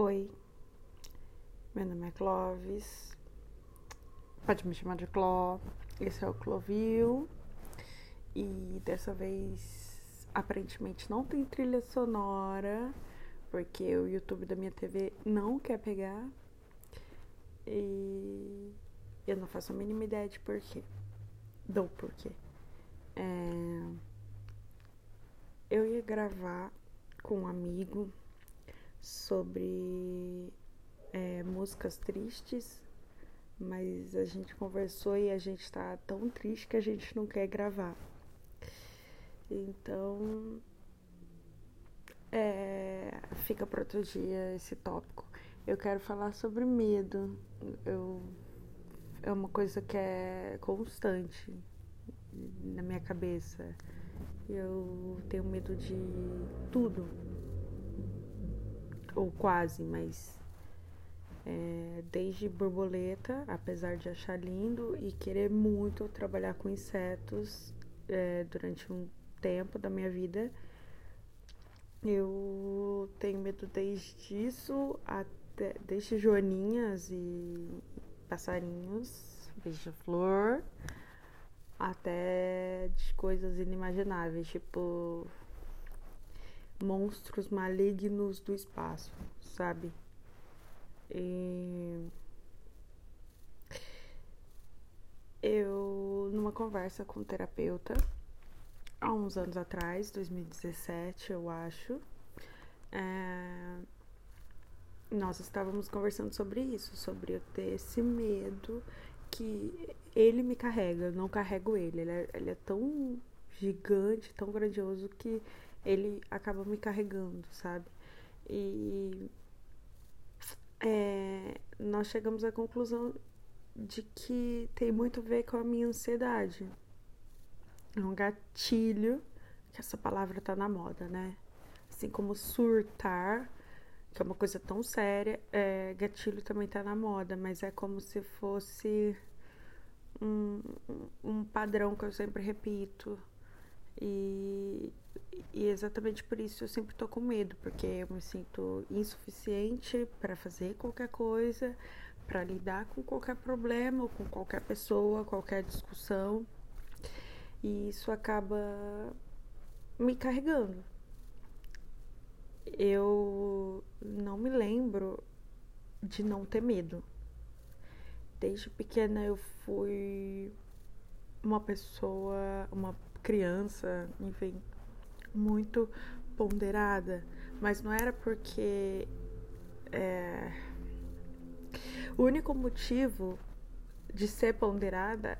Oi, meu nome é Clovis, pode me chamar de Cló. Esse é o Clovil. E dessa vez aparentemente não tem trilha sonora porque o YouTube da minha TV não quer pegar. E eu não faço a mínima ideia de porquê, do porquê. É... Eu ia gravar com um amigo sobre é, músicas tristes, mas a gente conversou e a gente tá tão triste que a gente não quer gravar. Então, é, fica para outro dia esse tópico. Eu quero falar sobre medo. Eu, é uma coisa que é constante na minha cabeça. Eu tenho medo de tudo ou quase, mas é, desde borboleta, apesar de achar lindo e querer muito trabalhar com insetos é, durante um tempo da minha vida, eu tenho medo desde isso até desde joaninhas e passarinhos, beija-flor, até de coisas inimagináveis, tipo monstros malignos do espaço, sabe? E eu, numa conversa com um terapeuta, há uns anos atrás, 2017, eu acho, é, nós estávamos conversando sobre isso, sobre eu ter esse medo que ele me carrega, eu não carrego ele. Ele é, ele é tão gigante, tão grandioso que ele acaba me carregando, sabe? E é, nós chegamos à conclusão de que tem muito a ver com a minha ansiedade. É um gatilho, que essa palavra tá na moda, né? Assim como surtar, que é uma coisa tão séria, é, gatilho também tá na moda, mas é como se fosse um, um padrão que eu sempre repito. E, e exatamente por isso eu sempre tô com medo, porque eu me sinto insuficiente para fazer qualquer coisa, para lidar com qualquer problema, ou com qualquer pessoa, qualquer discussão. E isso acaba me carregando. Eu não me lembro de não ter medo. Desde pequena eu fui uma pessoa, uma criança, enfim, muito ponderada, mas não era porque é, o único motivo de ser ponderada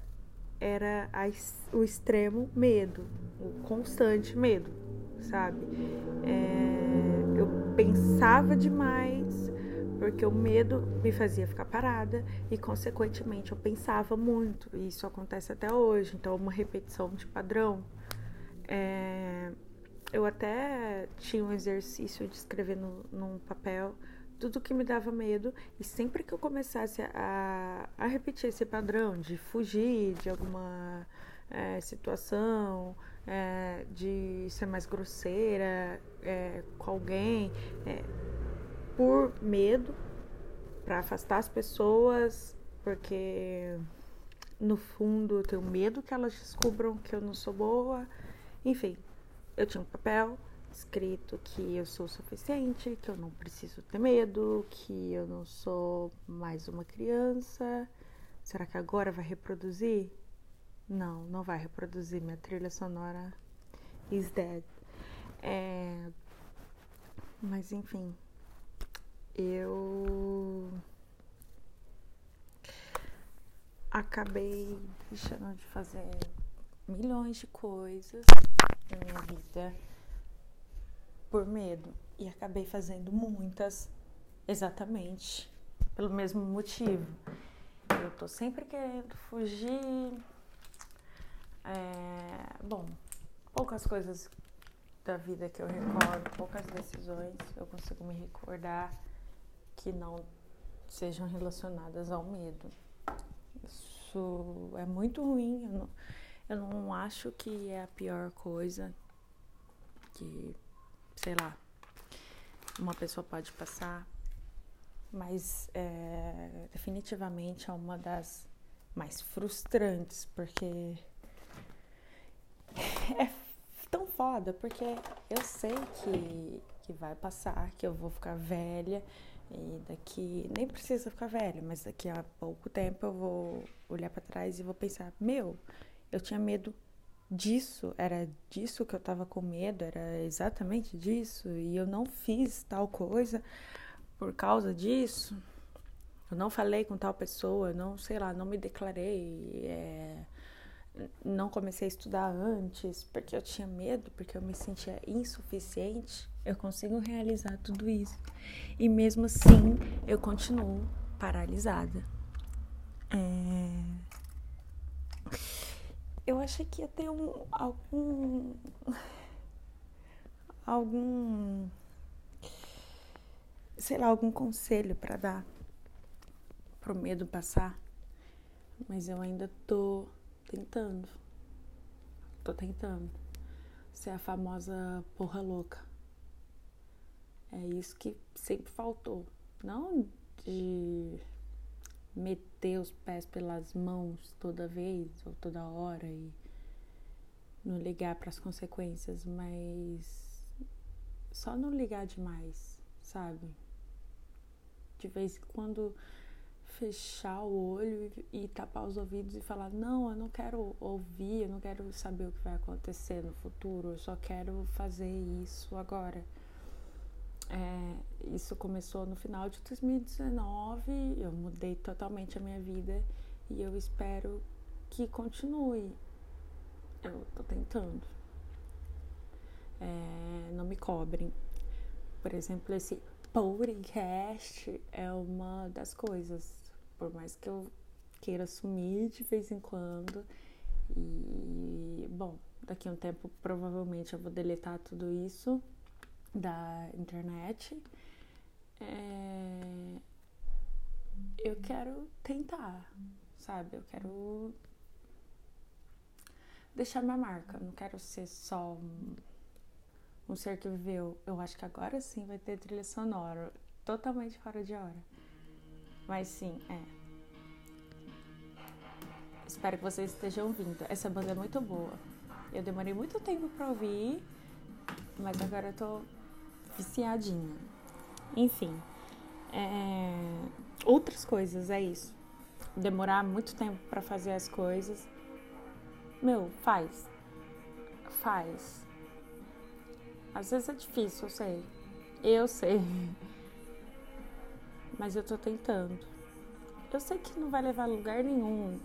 era a, o extremo medo, o constante medo, sabe? É, eu pensava demais porque o medo me fazia ficar parada e, consequentemente, eu pensava muito. E isso acontece até hoje, então, uma repetição de padrão. É, eu até tinha um exercício de escrever no, num papel tudo que me dava medo e sempre que eu começasse a, a repetir esse padrão de fugir de alguma é, situação, é, de ser mais grosseira é, com alguém, é, por medo, para afastar as pessoas, porque no fundo eu tenho medo que elas descubram que eu não sou boa, enfim, eu tinha um papel escrito que eu sou suficiente, que eu não preciso ter medo, que eu não sou mais uma criança. Será que agora vai reproduzir? Não, não vai reproduzir. Minha trilha sonora is dead. É... Mas enfim, eu acabei deixando de fazer milhões de coisas na minha vida por medo e acabei fazendo muitas exatamente pelo mesmo motivo. Eu tô sempre querendo fugir. É, bom, poucas coisas da vida que eu recordo, poucas decisões eu consigo me recordar que não sejam relacionadas ao medo. Isso é muito ruim. Eu não, eu não acho que é a pior coisa que, sei lá, uma pessoa pode passar. mas é, definitivamente é uma das mais frustrantes, porque é tão foda, porque eu sei que, que vai passar, que eu vou ficar velha e daqui nem precisa ficar velha, mas daqui a pouco tempo eu vou olhar para trás e vou pensar, meu, eu tinha medo disso, era disso que eu tava com medo, era exatamente disso, e eu não fiz tal coisa por causa disso. Eu não falei com tal pessoa, não, sei lá, não me declarei, é, não comecei a estudar antes porque eu tinha medo, porque eu me sentia insuficiente. Eu consigo realizar tudo isso e mesmo assim eu continuo paralisada. É... Eu achei que ia ter um, algum. algum. sei lá, algum conselho para dar pro medo passar, mas eu ainda tô tentando. Tô tentando ser a famosa porra louca. É isso que sempre faltou. Não de meter os pés pelas mãos toda vez ou toda hora e não ligar para as consequências, mas só não ligar demais, sabe? De vez em quando fechar o olho e, e, tapar os ouvidos e falar: não, eu não quero ouvir, eu não quero saber o que vai acontecer no futuro, eu só quero fazer isso agora. É, isso começou no final de 2019, eu mudei totalmente a minha vida e eu espero que continue. Eu tô tentando. É, não me cobrem. Por exemplo, esse podcast é uma das coisas. Por mais que eu queira sumir de vez em quando. E, bom, daqui a um tempo provavelmente eu vou deletar tudo isso da internet. É... Eu quero tentar, sabe? Eu quero deixar minha marca. Não quero ser só um, um ser que viveu. Eu acho que agora sim vai ter trilha sonora. Totalmente fora de hora. Mas sim, é. Espero que vocês estejam ouvindo. Essa banda é muito boa. Eu demorei muito tempo pra ouvir, mas agora eu tô viciadinha. Enfim, é... outras coisas, é isso. Demorar muito tempo para fazer as coisas. Meu, faz. Faz. Às vezes é difícil, eu sei. Eu sei. Mas eu tô tentando. Eu sei que não vai levar a lugar nenhum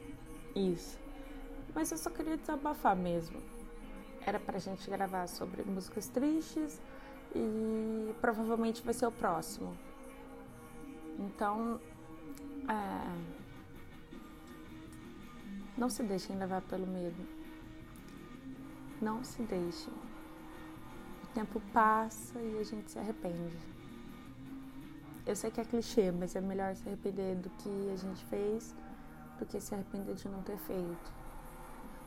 isso. Mas eu só queria desabafar mesmo. Era pra gente gravar sobre músicas tristes e provavelmente vai ser o próximo. Então, é, não se deixem levar pelo medo. Não se deixem. O tempo passa e a gente se arrepende. Eu sei que é clichê, mas é melhor se arrepender do que a gente fez do que se arrepender de não ter feito.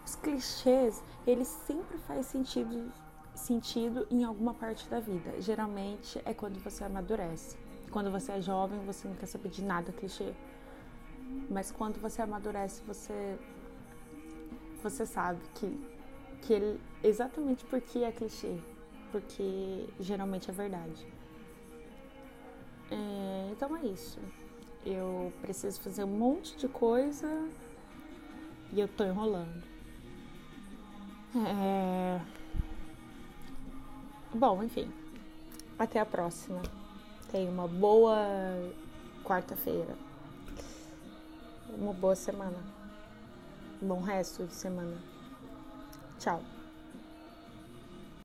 Os clichês, eles sempre fazem sentido sentido em alguma parte da vida. Geralmente é quando você amadurece. Quando você é jovem, você não quer saber de nada clichê. Mas quando você amadurece, você você sabe que que ele exatamente porque é clichê, porque geralmente é verdade. É, então é isso. Eu preciso fazer um monte de coisa e eu tô enrolando. É... Bom, enfim. Até a próxima. Tenha uma boa quarta-feira. Uma boa semana. Um bom resto de semana. Tchau.